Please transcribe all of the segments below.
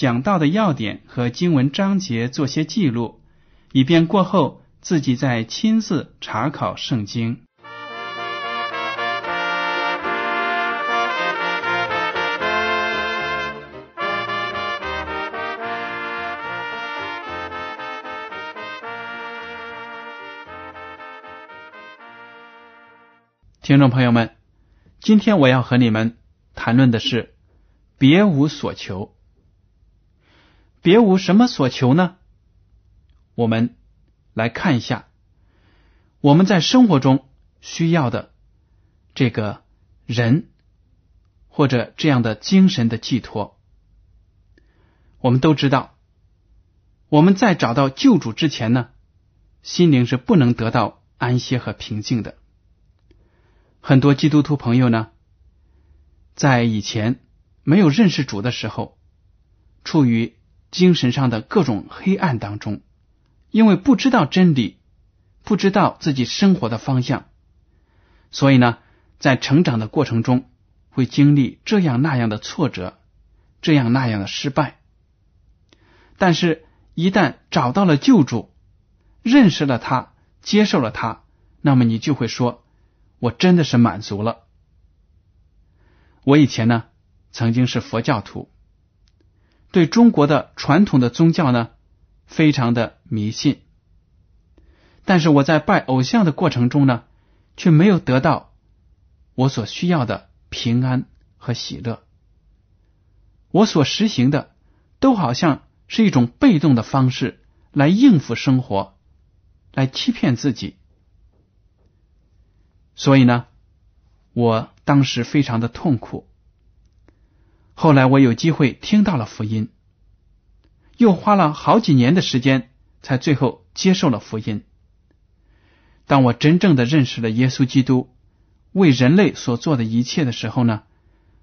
讲到的要点和经文章节做些记录，以便过后自己再亲自查考圣经。听众朋友们，今天我要和你们谈论的是别无所求。别无什么所求呢？我们来看一下我们在生活中需要的这个人或者这样的精神的寄托。我们都知道，我们在找到救主之前呢，心灵是不能得到安歇和平静的。很多基督徒朋友呢，在以前没有认识主的时候，处于精神上的各种黑暗当中，因为不知道真理，不知道自己生活的方向，所以呢，在成长的过程中会经历这样那样的挫折，这样那样的失败。但是，一旦找到了救主，认识了他，接受了他，那么你就会说。我真的是满足了。我以前呢，曾经是佛教徒，对中国的传统的宗教呢，非常的迷信。但是我在拜偶像的过程中呢，却没有得到我所需要的平安和喜乐。我所实行的，都好像是一种被动的方式来应付生活，来欺骗自己。所以呢，我当时非常的痛苦。后来我有机会听到了福音，又花了好几年的时间，才最后接受了福音。当我真正的认识了耶稣基督为人类所做的一切的时候呢，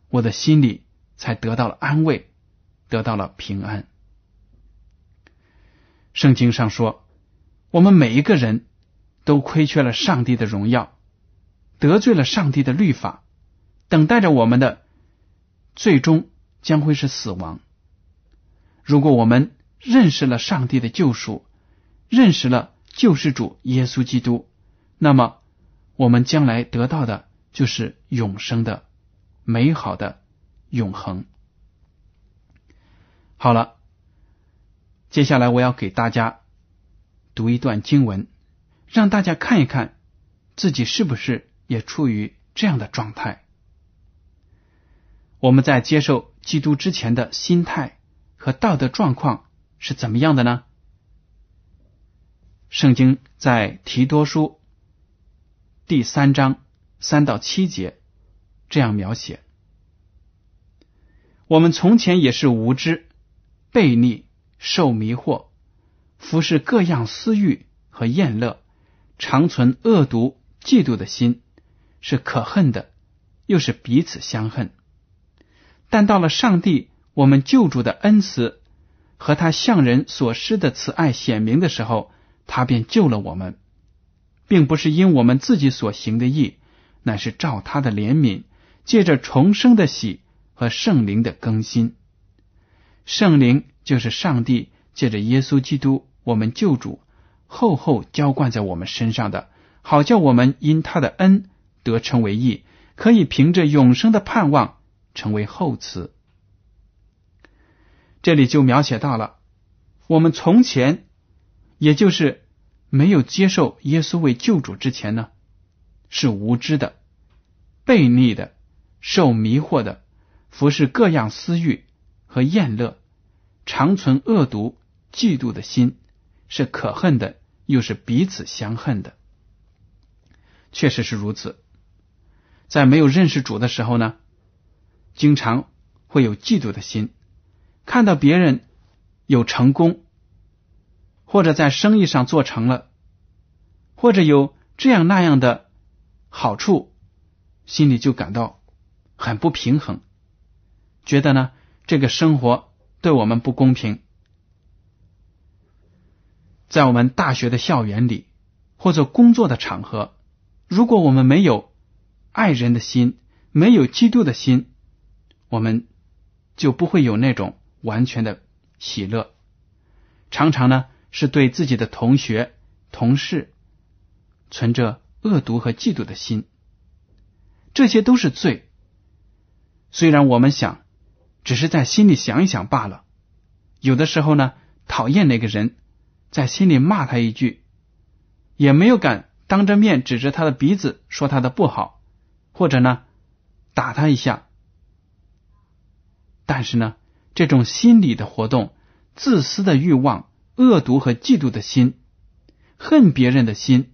我的心里才得到了安慰，得到了平安。圣经上说，我们每一个人都亏缺了上帝的荣耀。得罪了上帝的律法，等待着我们的最终将会是死亡。如果我们认识了上帝的救赎，认识了救世主耶稣基督，那么我们将来得到的就是永生的美好的永恒。好了，接下来我要给大家读一段经文，让大家看一看自己是不是。也处于这样的状态。我们在接受基督之前的心态和道德状况是怎么样的呢？圣经在提多书第三章三到七节这样描写：我们从前也是无知、悖逆、受迷惑，服侍各样私欲和厌乐，常存恶毒、嫉妒的心。是可恨的，又是彼此相恨。但到了上帝我们救主的恩慈和他向人所施的慈爱显明的时候，他便救了我们，并不是因我们自己所行的义，乃是照他的怜悯，借着重生的喜和圣灵的更新。圣灵就是上帝借着耶稣基督我们救主厚厚浇灌在我们身上的，好叫我们因他的恩。得称为义，可以凭着永生的盼望成为后词。这里就描写到了我们从前，也就是没有接受耶稣为救主之前呢，是无知的、悖逆的、受迷惑的，服侍各样私欲和厌乐，常存恶毒、嫉妒的心，是可恨的，又是彼此相恨的。确实是如此，在没有认识主的时候呢，经常会有嫉妒的心，看到别人有成功，或者在生意上做成了，或者有这样那样的好处，心里就感到很不平衡，觉得呢这个生活对我们不公平。在我们大学的校园里，或者工作的场合。如果我们没有爱人的心，没有嫉妒的心，我们就不会有那种完全的喜乐。常常呢，是对自己的同学、同事存着恶毒和嫉妒的心，这些都是罪。虽然我们想，只是在心里想一想罢了。有的时候呢，讨厌那个人，在心里骂他一句，也没有敢。当着面指着他的鼻子说他的不好，或者呢打他一下，但是呢，这种心理的活动、自私的欲望、恶毒和嫉妒的心、恨别人的心，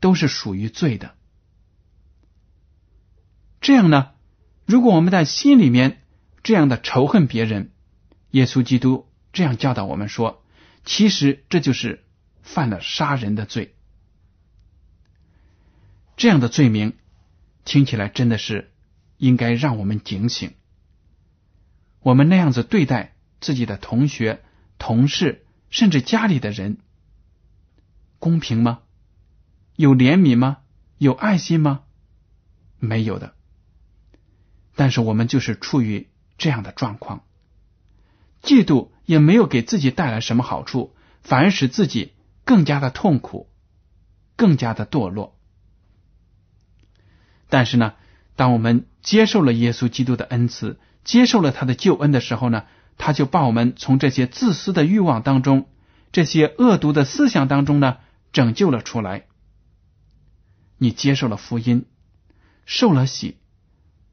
都是属于罪的。这样呢，如果我们在心里面这样的仇恨别人，耶稣基督这样教导我们说，其实这就是犯了杀人的罪。这样的罪名听起来真的是应该让我们警醒。我们那样子对待自己的同学、同事，甚至家里的人，公平吗？有怜悯吗？有爱心吗？没有的。但是我们就是处于这样的状况，嫉妒也没有给自己带来什么好处，反而使自己更加的痛苦，更加的堕落。但是呢，当我们接受了耶稣基督的恩赐，接受了他的救恩的时候呢，他就把我们从这些自私的欲望当中、这些恶毒的思想当中呢，拯救了出来。你接受了福音，受了洗，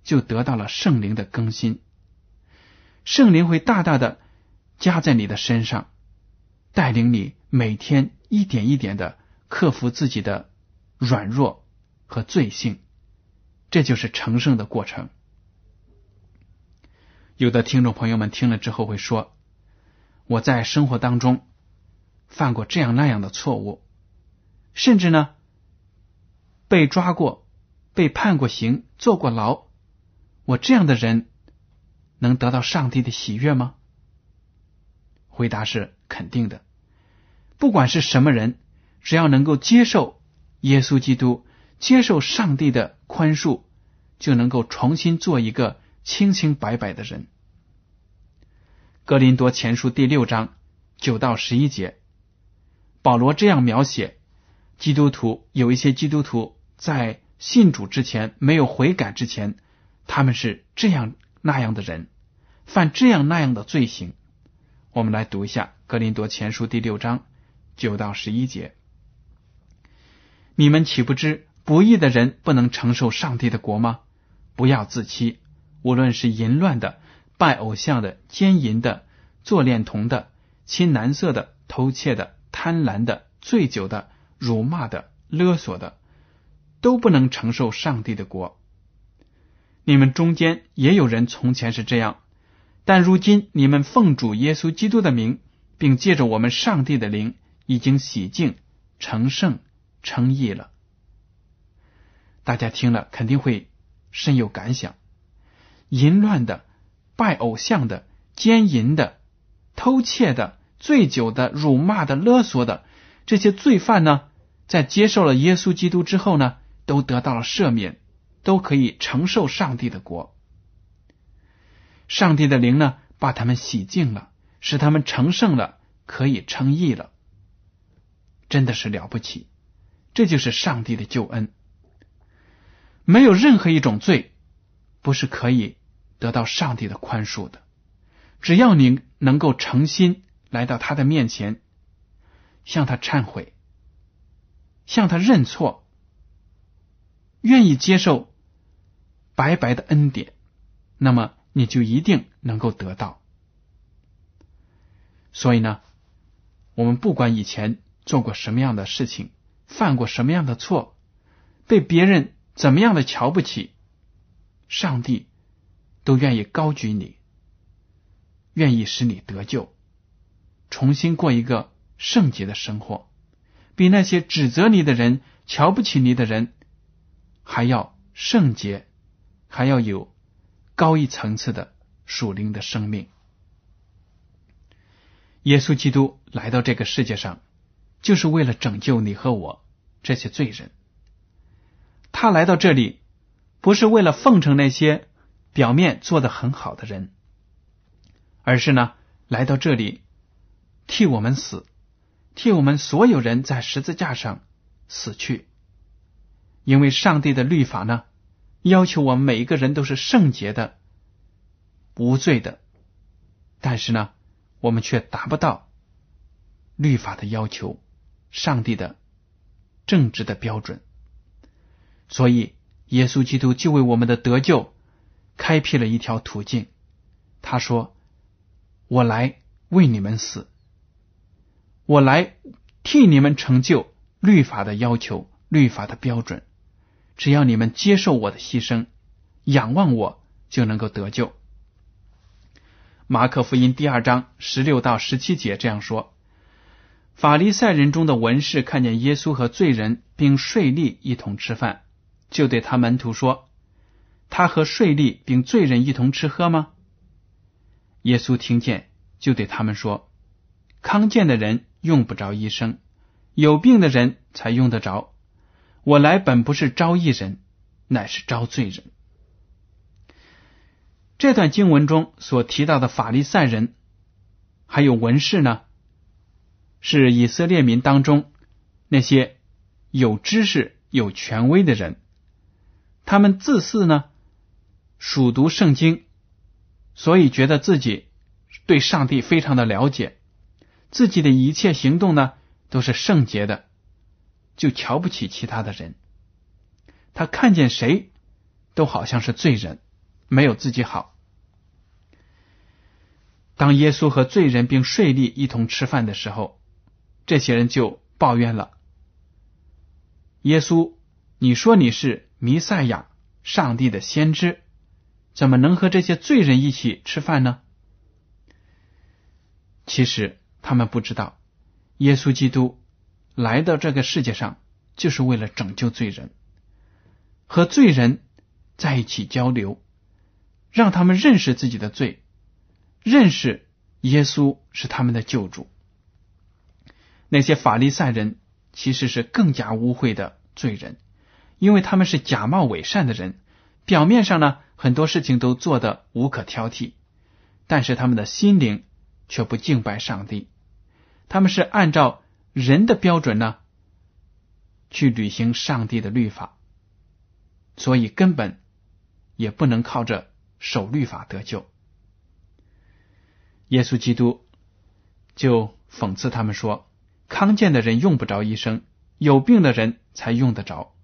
就得到了圣灵的更新。圣灵会大大的加在你的身上，带领你每天一点一点的克服自己的软弱和罪性。这就是成圣的过程。有的听众朋友们听了之后会说：“我在生活当中犯过这样那样的错误，甚至呢被抓过、被判过刑、坐过牢。我这样的人能得到上帝的喜悦吗？”回答是肯定的。不管是什么人，只要能够接受耶稣基督。接受上帝的宽恕，就能够重新做一个清清白白的人。格林多前书第六章九到十一节，保罗这样描写基督徒：有一些基督徒在信主之前没有悔改之前，他们是这样那样的人，犯这样那样的罪行。我们来读一下格林多前书第六章九到十一节：你们岂不知？不义的人不能承受上帝的国吗？不要自欺。无论是淫乱的、拜偶像的、奸淫的、做恋童的、亲男色的、偷窃的、贪婪的、醉酒的、辱骂的、勒索的，都不能承受上帝的国。你们中间也有人从前是这样，但如今你们奉主耶稣基督的名，并借着我们上帝的灵，已经洗净、成圣、称义了。大家听了肯定会深有感想：淫乱的、拜偶像的、奸淫的、偷窃的、醉酒的、辱骂的、勒索的这些罪犯呢，在接受了耶稣基督之后呢，都得到了赦免，都可以承受上帝的国。上帝的灵呢，把他们洗净了，使他们成圣了，可以称义了。真的是了不起，这就是上帝的救恩。没有任何一种罪不是可以得到上帝的宽恕的。只要你能够诚心来到他的面前，向他忏悔，向他认错，愿意接受白白的恩典，那么你就一定能够得到。所以呢，我们不管以前做过什么样的事情，犯过什么样的错，被别人怎么样的瞧不起，上帝都愿意高举你，愿意使你得救，重新过一个圣洁的生活，比那些指责你的人、瞧不起你的人还要圣洁，还要有高一层次的属灵的生命。耶稣基督来到这个世界上，就是为了拯救你和我这些罪人。他来到这里，不是为了奉承那些表面做的很好的人，而是呢，来到这里替我们死，替我们所有人在十字架上死去。因为上帝的律法呢，要求我们每一个人都是圣洁的、无罪的，但是呢。我们却达不到律法的要求，上帝的正直的标准，所以耶稣基督就为我们的得救开辟了一条途径。他说：“我来为你们死，我来替你们成就律法的要求、律法的标准。只要你们接受我的牺牲，仰望我，就能够得救。”马可福音第二章十六到十七节这样说：法利赛人中的文士看见耶稣和罪人并税吏一同吃饭，就对他门徒说：“他和税吏并罪人一同吃喝吗？”耶稣听见，就对他们说：“康健的人用不着医生，有病的人才用得着。我来本不是招义人，乃是招罪人。”这段经文中所提到的法利赛人，还有文士呢，是以色列民当中那些有知识、有权威的人。他们自恃呢，熟读圣经，所以觉得自己对上帝非常的了解，自己的一切行动呢都是圣洁的，就瞧不起其他的人。他看见谁都好像是罪人。没有自己好。当耶稣和罪人并税吏一同吃饭的时候，这些人就抱怨了：“耶稣，你说你是弥赛亚，上帝的先知，怎么能和这些罪人一起吃饭呢？”其实他们不知道，耶稣基督来到这个世界上就是为了拯救罪人，和罪人在一起交流。让他们认识自己的罪，认识耶稣是他们的救主。那些法利赛人其实是更加污秽的罪人，因为他们是假冒伪善的人，表面上呢很多事情都做得无可挑剔，但是他们的心灵却不敬拜上帝。他们是按照人的标准呢去履行上帝的律法，所以根本也不能靠着。守律法得救，耶稣基督就讽刺他们说：“康健的人用不着医生，有病的人才用得着。”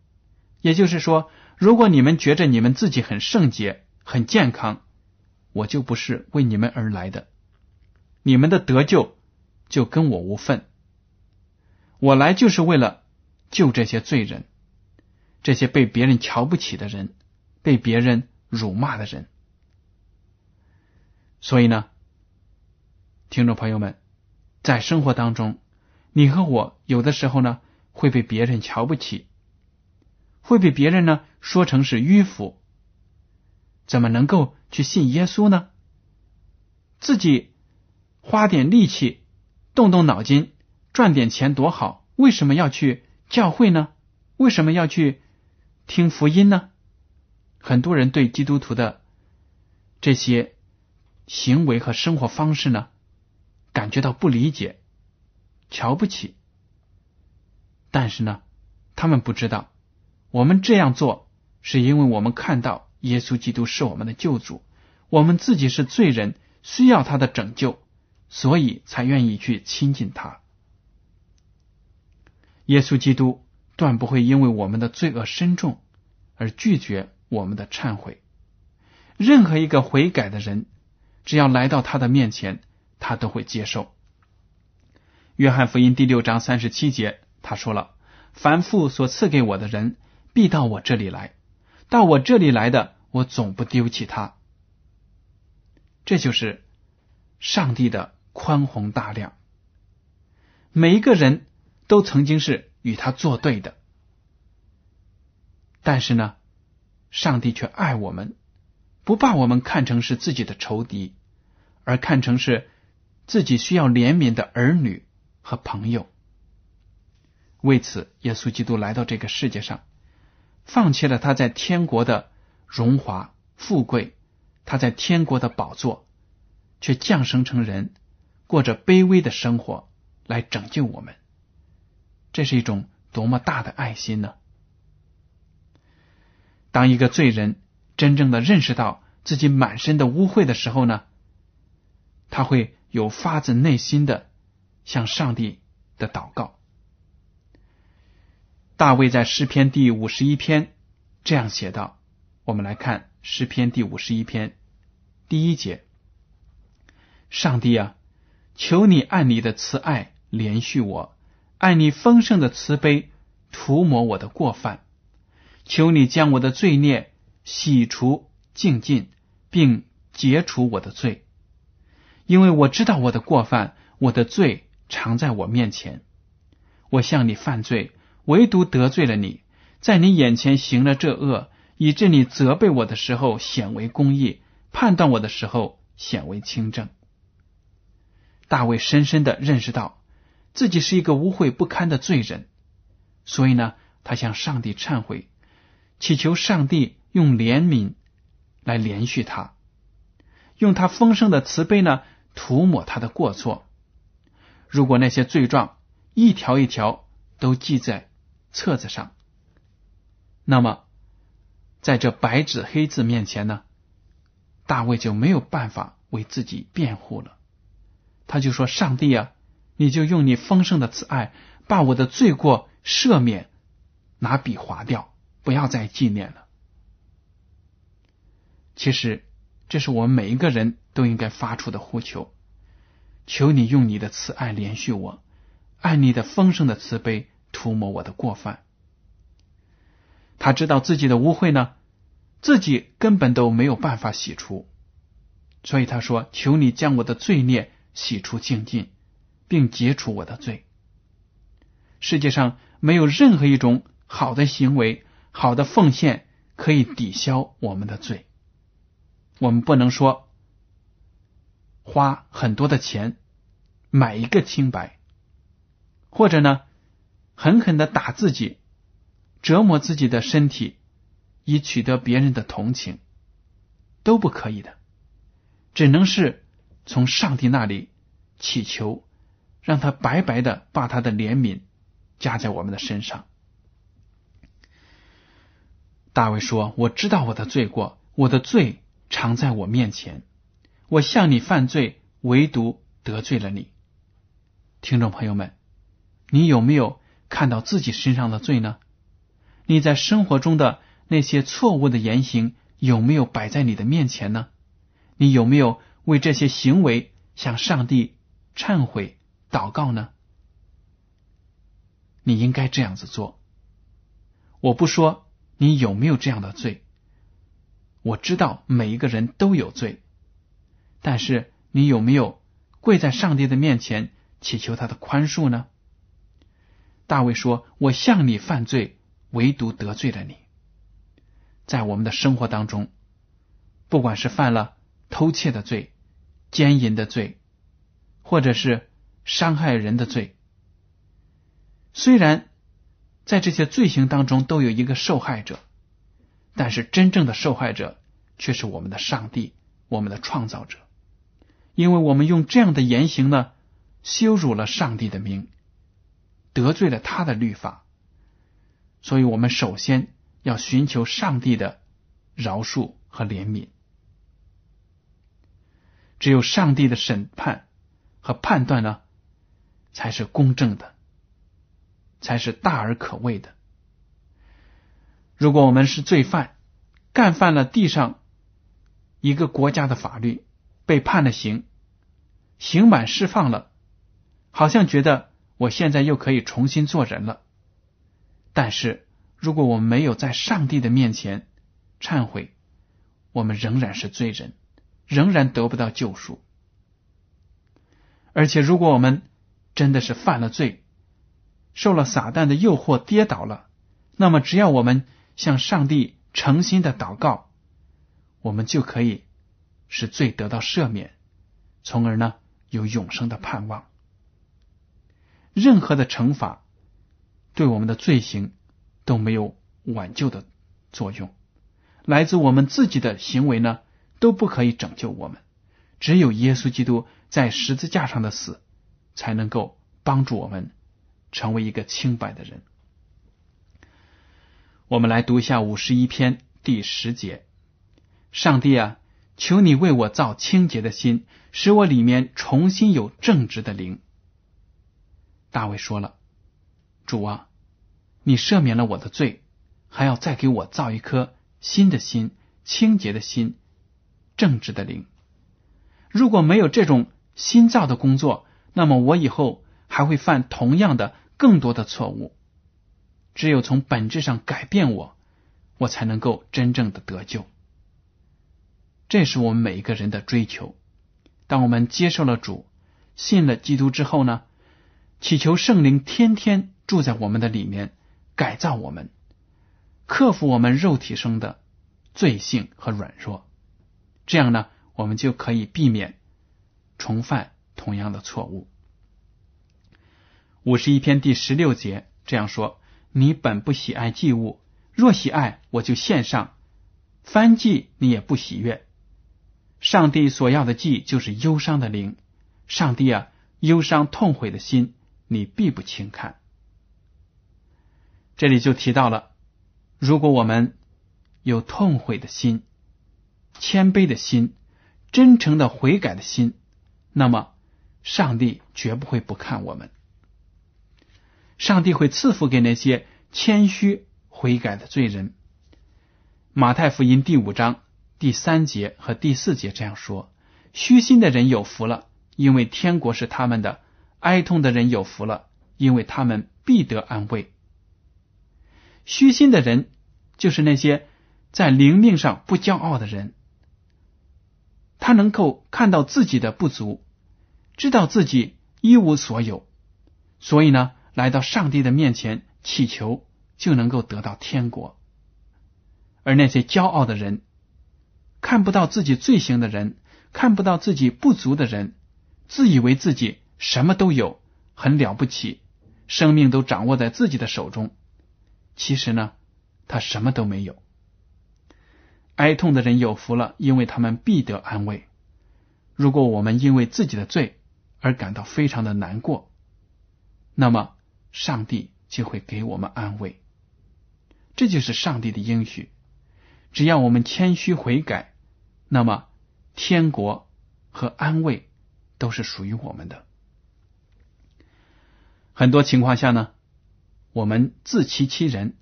也就是说，如果你们觉着你们自己很圣洁、很健康，我就不是为你们而来的，你们的得救就跟我无份。我来就是为了救这些罪人，这些被别人瞧不起的人，被别人辱骂的人。所以呢，听众朋友们，在生活当中，你和我有的时候呢会被别人瞧不起，会被别人呢说成是迂腐，怎么能够去信耶稣呢？自己花点力气，动动脑筋，赚点钱多好，为什么要去教会呢？为什么要去听福音呢？很多人对基督徒的这些。行为和生活方式呢，感觉到不理解、瞧不起。但是呢，他们不知道，我们这样做是因为我们看到耶稣基督是我们的救主，我们自己是罪人，需要他的拯救，所以才愿意去亲近他。耶稣基督断不会因为我们的罪恶深重而拒绝我们的忏悔。任何一个悔改的人，只要来到他的面前，他都会接受。约翰福音第六章三十七节，他说了：“凡父所赐给我的人，必到我这里来；到我这里来的，我总不丢弃他。”这就是上帝的宽宏大量。每一个人都曾经是与他作对的，但是呢，上帝却爱我们。不把我们看成是自己的仇敌，而看成是自己需要怜悯的儿女和朋友。为此，耶稣基督来到这个世界上，放弃了他在天国的荣华富贵，他在天国的宝座，却降生成人，过着卑微的生活来拯救我们。这是一种多么大的爱心呢？当一个罪人。真正的认识到自己满身的污秽的时候呢，他会有发自内心的向上帝的祷告。大卫在诗篇第五十一篇这样写道：“我们来看诗篇第五十一篇第一节，上帝啊，求你按你的慈爱连续我，按你丰盛的慈悲涂抹我的过犯，求你将我的罪孽。”洗除净尽，并解除我的罪，因为我知道我的过犯，我的罪常在我面前。我向你犯罪，唯独得罪了你，在你眼前行了这恶，以致你责备我的时候显为公义，判断我的时候显为清正。大卫深深的认识到自己是一个污秽不堪的罪人，所以呢，他向上帝忏悔，祈求上帝。用怜悯来连续他，用他丰盛的慈悲呢涂抹他的过错。如果那些罪状一条一条都记在册子上，那么在这白纸黑字面前呢，大卫就没有办法为自己辩护了。他就说：“上帝啊，你就用你丰盛的慈爱把我的罪过赦免，拿笔划掉，不要再纪念了。”其实，这是我们每一个人都应该发出的呼求。求你用你的慈爱连续我，按你的丰盛的慈悲涂抹我的过犯。他知道自己的污秽呢，自己根本都没有办法洗除，所以他说：“求你将我的罪孽洗除净尽，并解除我的罪。”世界上没有任何一种好的行为、好的奉献可以抵消我们的罪。我们不能说花很多的钱买一个清白，或者呢狠狠的打自己，折磨自己的身体，以取得别人的同情，都不可以的。只能是从上帝那里祈求，让他白白的把他的怜悯加在我们的身上。大卫说：“我知道我的罪过，我的罪。”常在我面前，我向你犯罪，唯独得罪了你。听众朋友们，你有没有看到自己身上的罪呢？你在生活中的那些错误的言行有没有摆在你的面前呢？你有没有为这些行为向上帝忏悔、祷告呢？你应该这样子做。我不说你有没有这样的罪。我知道每一个人都有罪，但是你有没有跪在上帝的面前祈求他的宽恕呢？大卫说：“我向你犯罪，唯独得罪了你。”在我们的生活当中，不管是犯了偷窃的罪、奸淫的罪，或者是伤害人的罪，虽然在这些罪行当中都有一个受害者。但是真正的受害者却是我们的上帝，我们的创造者，因为我们用这样的言行呢，羞辱了上帝的名，得罪了他的律法，所以我们首先要寻求上帝的饶恕和怜悯。只有上帝的审判和判断呢，才是公正的，才是大而可畏的。如果我们是罪犯，干犯了地上一个国家的法律，被判了刑，刑满释放了，好像觉得我现在又可以重新做人了。但是，如果我们没有在上帝的面前忏悔，我们仍然是罪人，仍然得不到救赎。而且，如果我们真的是犯了罪，受了撒旦的诱惑跌倒了，那么只要我们向上帝诚心的祷告，我们就可以使罪得到赦免，从而呢有永生的盼望。任何的惩罚对我们的罪行都没有挽救的作用，来自我们自己的行为呢都不可以拯救我们，只有耶稣基督。在十字架上的死，才能够帮助我们成为一个清白的人。我们来读一下五十一篇第十节：上帝啊，求你为我造清洁的心，使我里面重新有正直的灵。大卫说了：“主啊，你赦免了我的罪，还要再给我造一颗新的心，清洁的心，正直的灵。如果没有这种。”新造的工作，那么我以后还会犯同样的更多的错误。只有从本质上改变我，我才能够真正的得救。这是我们每一个人的追求。当我们接受了主，信了基督之后呢，祈求圣灵天天住在我们的里面，改造我们，克服我们肉体生的罪性和软弱。这样呢，我们就可以避免。重犯同样的错误。五十一篇第十六节这样说：“你本不喜爱祭物，若喜爱，我就献上；翻祭你也不喜悦。上帝所要的祭就是忧伤的灵。上帝啊，忧伤痛悔的心，你必不轻看。”这里就提到了，如果我们有痛悔的心、谦卑的心、真诚的悔改的心。那么，上帝绝不会不看我们。上帝会赐福给那些谦虚悔改的罪人。马太福音第五章第三节和第四节这样说：“虚心的人有福了，因为天国是他们的；哀痛的人有福了，因为他们必得安慰。”虚心的人就是那些在灵命上不骄傲的人。他能够看到自己的不足，知道自己一无所有，所以呢，来到上帝的面前祈求，就能够得到天国。而那些骄傲的人，看不到自己罪行的人，看不到自己不足的人，自以为自己什么都有，很了不起，生命都掌握在自己的手中。其实呢，他什么都没有。哀痛的人有福了，因为他们必得安慰。如果我们因为自己的罪而感到非常的难过，那么上帝就会给我们安慰。这就是上帝的应许。只要我们谦虚悔改，那么天国和安慰都是属于我们的。很多情况下呢，我们自欺欺人，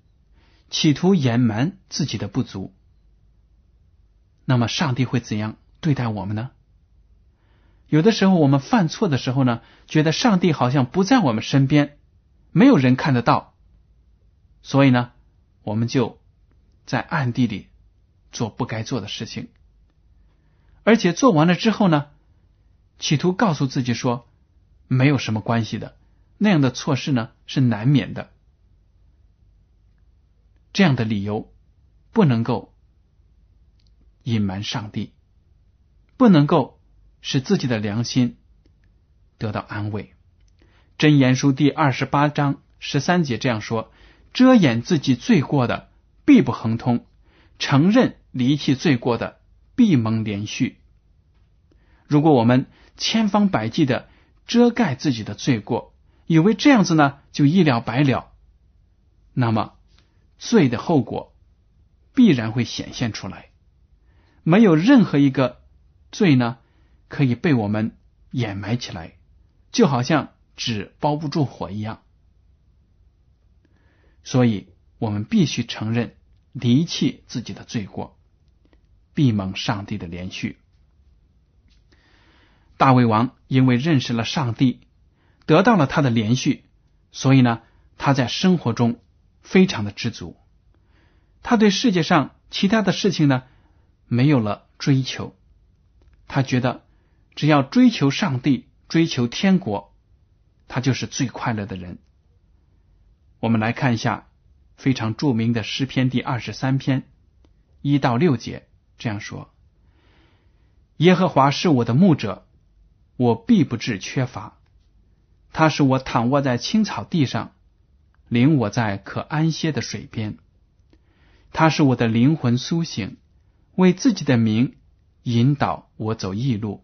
企图掩瞒自己的不足。那么，上帝会怎样对待我们呢？有的时候，我们犯错的时候呢，觉得上帝好像不在我们身边，没有人看得到，所以呢，我们就在暗地里做不该做的事情，而且做完了之后呢，企图告诉自己说没有什么关系的，那样的错事呢是难免的，这样的理由不能够。隐瞒上帝，不能够使自己的良心得到安慰。真言书第二十八章十三节这样说：“遮掩自己罪过的，必不亨通；承认离弃罪过的，必蒙连续。”如果我们千方百计的遮盖自己的罪过，以为这样子呢就一了百了，那么罪的后果必然会显现出来。没有任何一个罪呢，可以被我们掩埋起来，就好像纸包不住火一样。所以我们必须承认，离弃自己的罪过，必蒙上帝的连续。大卫王因为认识了上帝，得到了他的连续，所以呢，他在生活中非常的知足。他对世界上其他的事情呢，没有了追求。他觉得，只要追求上帝，追求天国，他就是最快乐的人。我们来看一下非常著名的诗篇第二十三篇一到六节，这样说：“耶和华是我的牧者，我必不致缺乏。他使我躺卧在青草地上，领我在可安歇的水边。他是我的灵魂苏醒，为自己的名引导我走义路。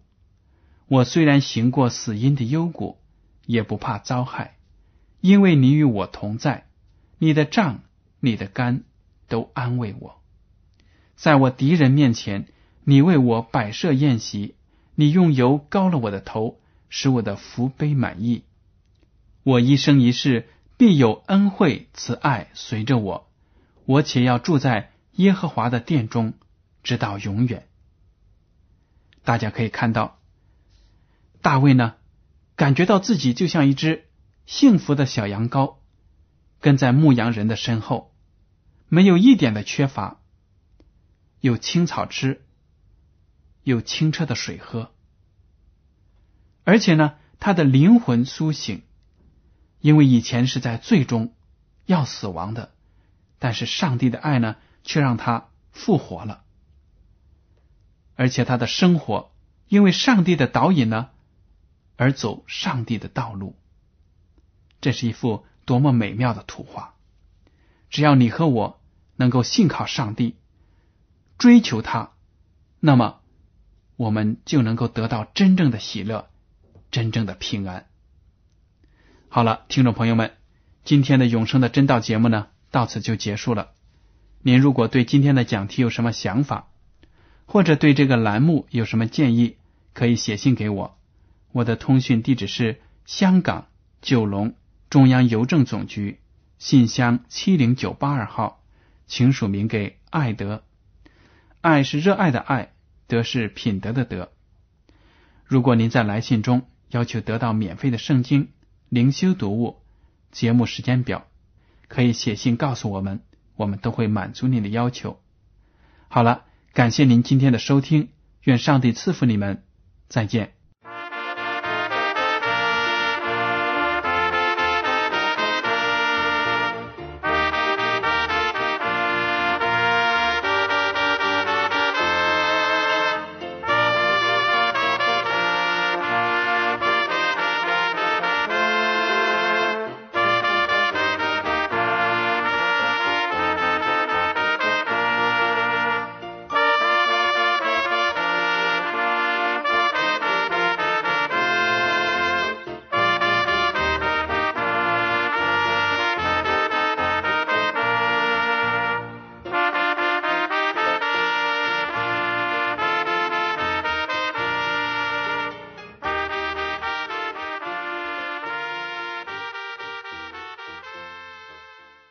我虽然行过死荫的幽谷，也不怕遭害。”因为你与我同在，你的杖、你的肝都安慰我。在我敌人面前，你为我摆设宴席，你用油膏了我的头，使我的福杯满溢。我一生一世必有恩惠慈爱随着我，我且要住在耶和华的殿中，直到永远。大家可以看到，大卫呢，感觉到自己就像一只。幸福的小羊羔跟在牧羊人的身后，没有一点的缺乏，有青草吃，有清澈的水喝，而且呢，他的灵魂苏醒，因为以前是在最终要死亡的，但是上帝的爱呢，却让他复活了，而且他的生活因为上帝的导引呢，而走上帝的道路。这是一幅多么美妙的图画！只要你和我能够信靠上帝，追求他，那么我们就能够得到真正的喜乐，真正的平安。好了，听众朋友们，今天的永生的真道节目呢，到此就结束了。您如果对今天的讲题有什么想法，或者对这个栏目有什么建议，可以写信给我。我的通讯地址是香港九龙。中央邮政总局信箱七零九八二号，请署名给爱德。爱是热爱的爱，德是品德的德。如果您在来信中要求得到免费的圣经灵修读物、节目时间表，可以写信告诉我们，我们都会满足您的要求。好了，感谢您今天的收听，愿上帝赐福你们，再见。